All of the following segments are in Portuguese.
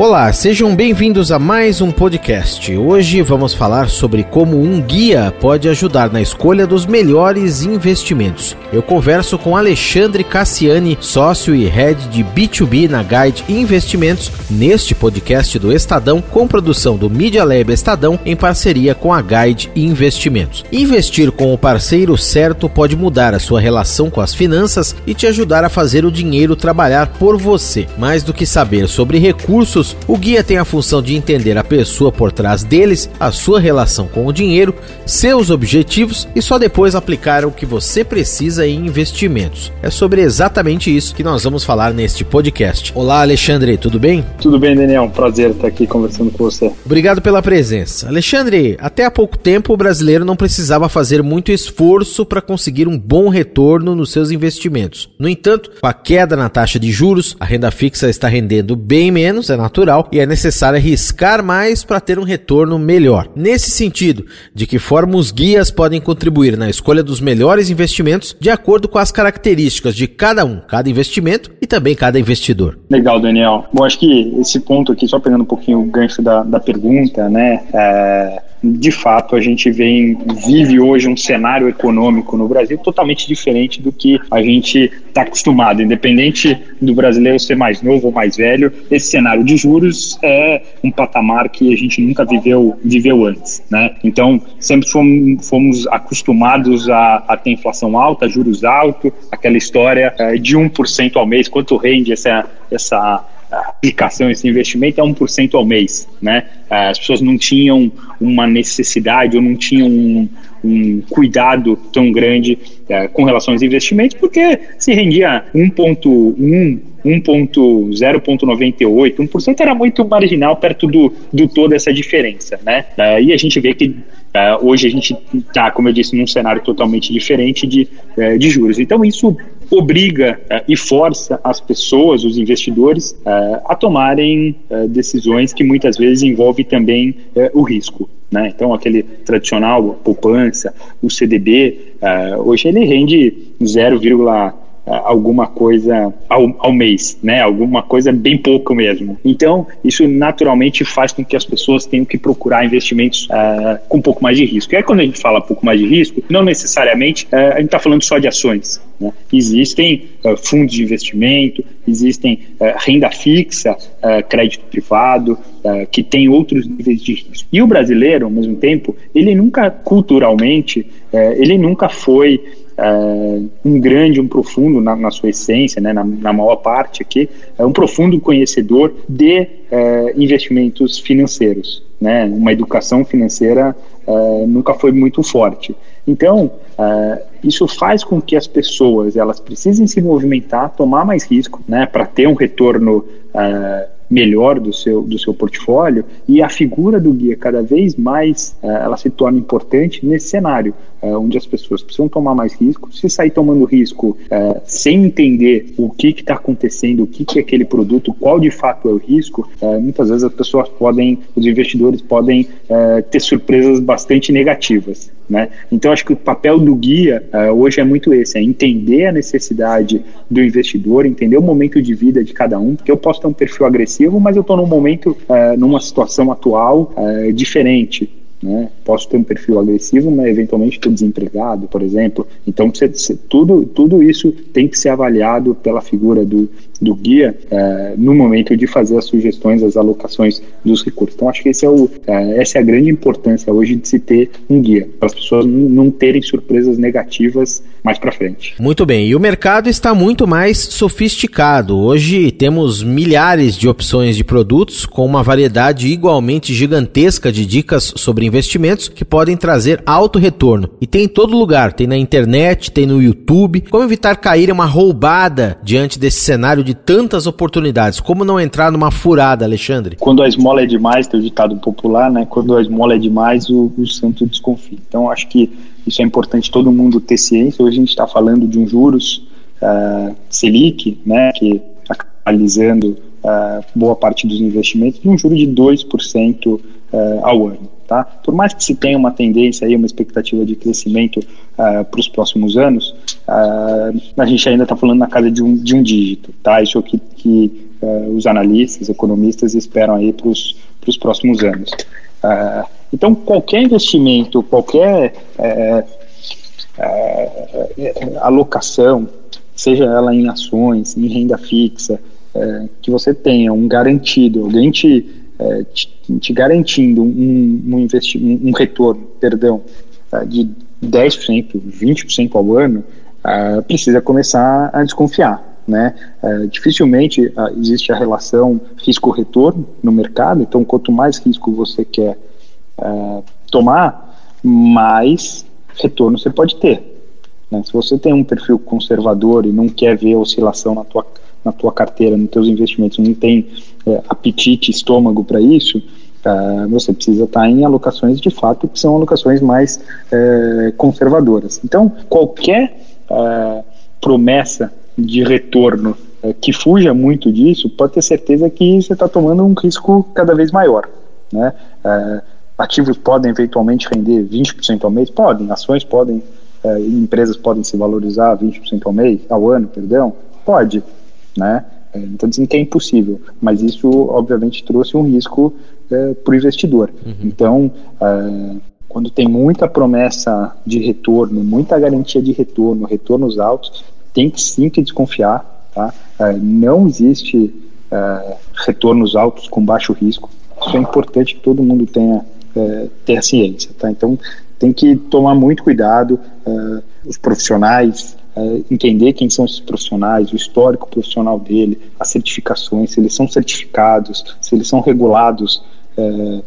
Olá, sejam bem-vindos a mais um podcast. Hoje vamos falar sobre como um guia pode ajudar na escolha dos melhores investimentos. Eu converso com Alexandre Cassiani, sócio e head de B2B na Guide Investimentos, neste podcast do Estadão, com produção do Media Lab Estadão em parceria com a Guide Investimentos. Investir com o parceiro certo pode mudar a sua relação com as finanças e te ajudar a fazer o dinheiro trabalhar por você. Mais do que saber sobre recursos o guia tem a função de entender a pessoa por trás deles, a sua relação com o dinheiro, seus objetivos e só depois aplicar o que você precisa em investimentos. É sobre exatamente isso que nós vamos falar neste podcast. Olá, Alexandre, tudo bem? Tudo bem, Daniel. Prazer estar aqui conversando com você. Obrigado pela presença. Alexandre, até há pouco tempo o brasileiro não precisava fazer muito esforço para conseguir um bom retorno nos seus investimentos. No entanto, com a queda na taxa de juros, a renda fixa está rendendo bem menos, é natural natural e é necessário arriscar mais para ter um retorno melhor. Nesse sentido, de que forma os guias podem contribuir na escolha dos melhores investimentos de acordo com as características de cada um, cada investimento e também cada investidor. Legal, Daniel. Bom, acho que esse ponto aqui, só pegando um pouquinho o gancho da, da pergunta, né? É de fato a gente vem vive hoje um cenário econômico no Brasil totalmente diferente do que a gente está acostumado, independente do brasileiro ser mais novo ou mais velho, esse cenário de juros é um patamar que a gente nunca viveu viveu antes, né? Então sempre fomos, fomos acostumados a, a, ter inflação alta, juros altos, aquela história é, de 1% ao mês, quanto rende essa essa aplicação, esse investimento é 1% ao mês, né? As pessoas não tinham uma necessidade ou não tinham um, um cuidado tão grande é, com relação aos investimentos, porque se rendia 1,1 1,0,98, 1% era muito marginal perto do, do toda essa diferença, né? E a gente vê que uh, hoje a gente está, como eu disse, num cenário totalmente diferente de, uh, de juros. Então isso obriga uh, e força as pessoas, os investidores, uh, a tomarem uh, decisões que muitas vezes envolvem também o risco. Né? Então, aquele tradicional poupança, o CDB, hoje ele rende 0, alguma coisa ao, ao mês, né? Alguma coisa bem pouco mesmo. Então, isso naturalmente faz com que as pessoas tenham que procurar investimentos uh, com um pouco mais de risco. E aí, quando a gente fala um pouco mais de risco, não necessariamente uh, a gente está falando só de ações. Né? Existem uh, fundos de investimento, existem renda fixa, crédito privado, que tem outros níveis de risco. E o brasileiro, ao mesmo tempo, ele nunca, culturalmente, ele nunca foi uh, um grande, um profundo na, na sua essência, né, na, na, maior parte aqui, é um profundo conhecedor de uh, investimentos financeiros. Né, uma educação financeira uh, nunca foi muito forte. Então, isso faz com que as pessoas elas precisem se movimentar, tomar mais risco, né, para ter um retorno melhor do seu, do seu portfólio e a figura do guia cada vez mais ela se torna importante nesse cenário uh, onde as pessoas precisam tomar mais risco se sair tomando risco uh, sem entender o que está acontecendo o que, que é aquele produto qual de fato é o risco muitas vezes as pessoas podem os investidores podem ter surpresas bastante negativas né? Então, acho que o papel do guia uh, hoje é muito esse: é entender a necessidade do investidor, entender o momento de vida de cada um, porque eu posso ter um perfil agressivo, mas eu estou num momento, uh, numa situação atual diferente. Né? Posso ter um perfil agressivo, mas eventualmente estou desempregado, por exemplo. Então, tudo, tudo isso tem que ser avaliado pela figura do, do guia é, no momento de fazer as sugestões, as alocações dos recursos. Então, acho que esse é o, é, essa é a grande importância hoje de se ter um guia, para as pessoas não terem surpresas negativas mais para frente. Muito bem, e o mercado está muito mais sofisticado. Hoje temos milhares de opções de produtos com uma variedade igualmente gigantesca de dicas sobre investimentos que podem trazer alto retorno. E tem em todo lugar, tem na internet, tem no YouTube. Como evitar cair em uma roubada diante desse cenário de de tantas oportunidades. Como não entrar numa furada, Alexandre? Quando a esmola é demais, tem o ditado popular, né? Quando a esmola é demais, o, o santo desconfia. Então, acho que isso é importante todo mundo ter ciência. Hoje a gente está falando de um juros uh, Selic, né? Que está analisando uh, boa parte dos investimentos, de um juro de 2% uh, ao ano. Tá? Por mais que se tenha uma tendência aí, uma expectativa de crescimento uh, para os próximos anos, uh, a gente ainda está falando na casa de um, de um dígito, tá? Isso que, que uh, os analistas, economistas esperam aí para os próximos anos. Então, qualquer investimento, qualquer alocação, seja ela em ações, em renda fixa, que você tenha um garantido, alguém te, te, te garantindo um, um, um, um retorno, perdão, de 10%, 20% ao ano, uh, precisa começar a desconfiar. Né? Uh, dificilmente uh, existe a relação risco-retorno no mercado, então quanto mais risco você quer tomar, mais retorno você pode ter. Né? Se você tem um perfil conservador e não quer ver oscilação na tua, na tua carteira, nos teus investimentos, não tem apetite, estômago para isso, Uh, você precisa estar em alocações de fato que são alocações mais uh, conservadoras. Então, qualquer uh, promessa de retorno uh, que fuja muito disso, pode ter certeza que você está tomando um risco cada vez maior. Né? ativos podem eventualmente render 20% ao mês? Podem. Ações podem, empresas podem se valorizar 20% ao mês, ao ano, perdão? Pode. Né? Não estou dizendo que é impossível, mas isso obviamente trouxe um risco é, para o investidor. Uhum. Então, é, quando tem muita promessa de retorno, muita garantia de retorno, retornos altos, tem que sim que desconfiar. Tá? É, não existe é, retornos altos com baixo risco. Isso é importante que todo mundo tenha, é, tenha ciência. Tá? Então, tem que tomar muito cuidado. É, os profissionais é, entender quem são esses profissionais, o histórico profissional dele, as certificações, se eles são certificados, se eles são regulados é,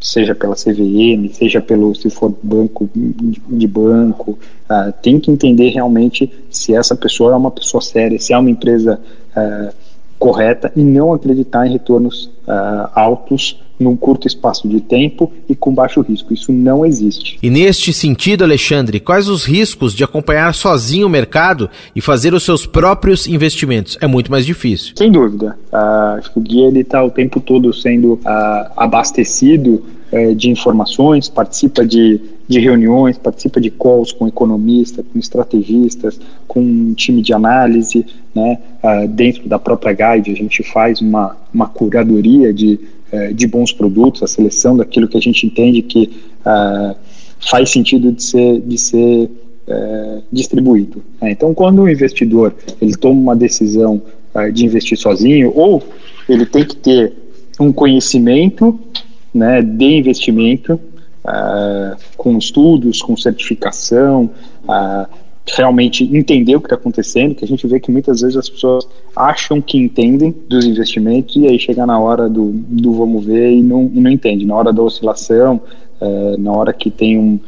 seja pela CVM, seja pelo se for banco de banco, uh, tem que entender realmente se essa pessoa é uma pessoa séria, se é uma empresa uh, correta e não acreditar em retornos uh, altos num curto espaço de tempo e com baixo risco. Isso não existe. E neste sentido, Alexandre, quais os riscos de acompanhar sozinho o mercado e fazer os seus próprios investimentos? É muito mais difícil. Sem dúvida. Uh, acho que o guia está o tempo todo sendo uh, abastecido uh, de informações, participa de, de reuniões, participa de calls com economistas, com estrategistas, com um time de análise. Né? Uh, dentro da própria guide, a gente faz uma, uma curadoria de é, de bons produtos, a seleção daquilo que a gente entende que uh, faz sentido de ser, de ser uh, distribuído. Né? Então, quando o investidor ele toma uma decisão uh, de investir sozinho, ou ele tem que ter um conhecimento né, de investimento, com estudos, com certificação, realmente entender o que está acontecendo, que a gente vê que muitas vezes as pessoas acham que entendem dos investimentos e aí chega na hora do, do vamos ver e não, e não entende. Na hora da oscilação, é, na hora que tem um,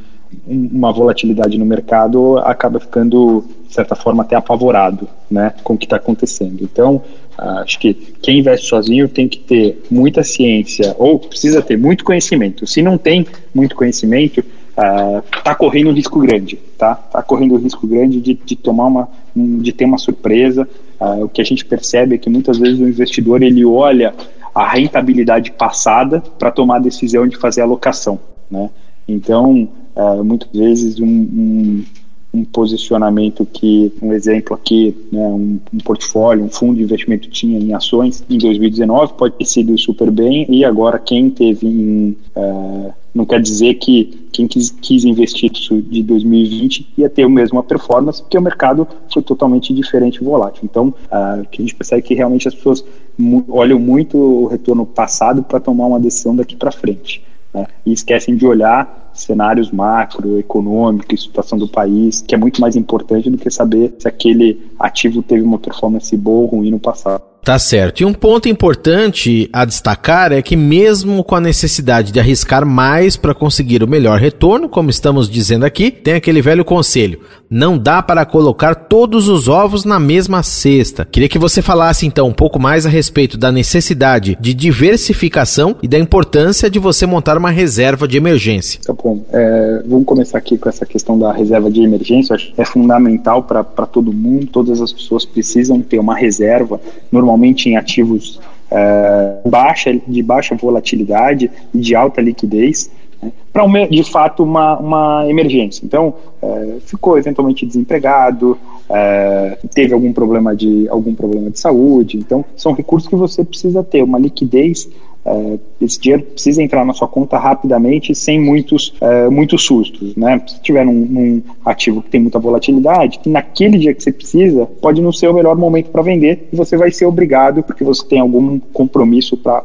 uma volatilidade no mercado, acaba ficando, de certa forma, até apavorado né, com o que está acontecendo. Então, acho que quem investe sozinho tem que ter muita ciência ou precisa ter muito conhecimento. Se não tem muito conhecimento, está uh, correndo um risco grande, tá? Está correndo um risco grande de, de tomar uma, de ter uma surpresa. Uh, o que a gente percebe é que muitas vezes o investidor ele olha a rentabilidade passada para tomar a decisão de fazer a alocação, né? Então, uh, muitas vezes um, um, um posicionamento que, um exemplo aqui, né, um, um, portfólio, um fundo de investimento tinha em ações em 2019, pode ter sido super bem, e agora quem teve em. Uh, não quer dizer que quem quis, quis investir isso de 2020 ia ter a mesma performance, porque o mercado foi totalmente diferente e volátil. Então, uh, que a gente percebe que realmente as pessoas mu olham muito o retorno passado para tomar uma decisão daqui para frente. Né? E esquecem de olhar cenários macroeconômicos, situação do país, que é muito mais importante do que saber se aquele ativo teve uma performance boa ou ruim no passado. Tá certo. E um ponto importante a destacar é que, mesmo com a necessidade de arriscar mais para conseguir o melhor retorno, como estamos dizendo aqui, tem aquele velho conselho: não dá para colocar todos os ovos na mesma cesta. Queria que você falasse então um pouco mais a respeito da necessidade de diversificação e da importância de você montar uma reserva de emergência. Tá bom. É, vamos começar aqui com essa questão da reserva de emergência. Acho que é fundamental para todo mundo. Todas as pessoas precisam ter uma reserva. Normalmente normalmente em ativos uh, baixa, de baixa volatilidade e de alta liquidez. né, para de fato uma, uma emergência. Então, é, ficou eventualmente desempregado, é, teve algum problema de algum problema de saúde. Então, são recursos que você precisa ter uma liquidez Uh, esse dinheiro precisa entrar na sua conta rapidamente, sem muitos, uh, muitos sustos. Né? Se tiver um, um, ativo que tem muita volatilidade, que naquele dia que você precisa, pode não ser o melhor momento para vender e você vai ser obrigado porque você tem algum compromisso para.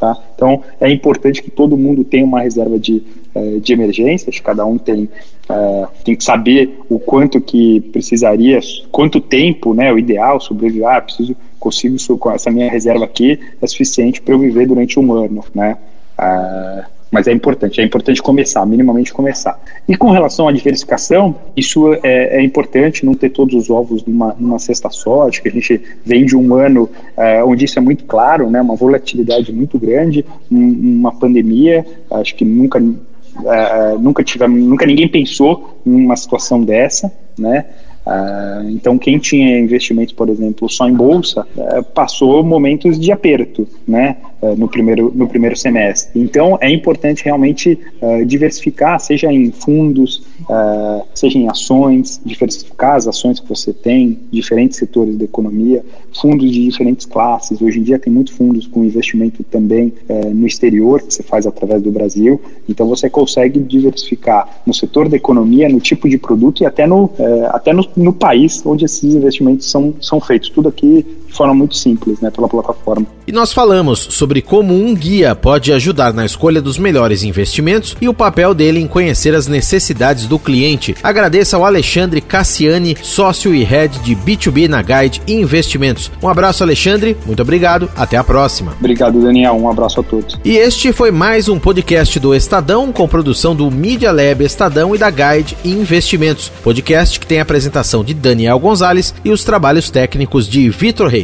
Tá? Então, é importante que todo mundo tenha uma reserva de, uh, de emergência, que cada um tem. tem que saber o quanto que precisaria, quanto tempo, né, o ideal, sobreviver, ah, preciso consigo, com essa minha reserva aqui, é suficiente para eu viver durante um ano, né? Ah, mas é importante, é importante começar, minimamente começar. E com relação à diversificação, isso é, é importante, não ter todos os ovos numa, numa cesta só, acho que a gente vem de um ano uh, onde isso é muito claro, né, uma volatilidade muito grande, um, uma pandemia, acho que nunca, uh, nunca, tivemos, nunca ninguém pensou em uma situação dessa, né, Uh, então, quem tinha investimentos, por exemplo, só em bolsa, uh, passou momentos de aperto, né? Eh, no, primeiro, no primeiro semestre. Então, é importante realmente uh, diversificar, seja em fundos, uh, seja em ações, diversificar as ações que você tem, diferentes setores da economia, fundos de diferentes classes. Hoje em dia tem muitos fundos com investimento também no exterior, que você faz através do Brasil. Então, você consegue diversificar no setor da economia, no tipo de produto e até no, até no, no país onde esses investimentos são, são feitos. Tudo aqui forma muito simples, né, pela plataforma. E nós falamos sobre como um guia pode ajudar na escolha dos melhores investimentos e o papel dele em conhecer as necessidades do cliente. Agradeço ao Alexandre Cassiani, sócio e head de B2B na Guide Investimentos. Um abraço, Alexandre, muito obrigado, até a próxima. Obrigado, Daniel, um abraço a todos. E este foi mais um podcast do Estadão com produção do Media Lab Estadão e da Guide Investimentos. Podcast que tem a apresentação de Daniel Gonzalez e os trabalhos técnicos de Vitor Reis.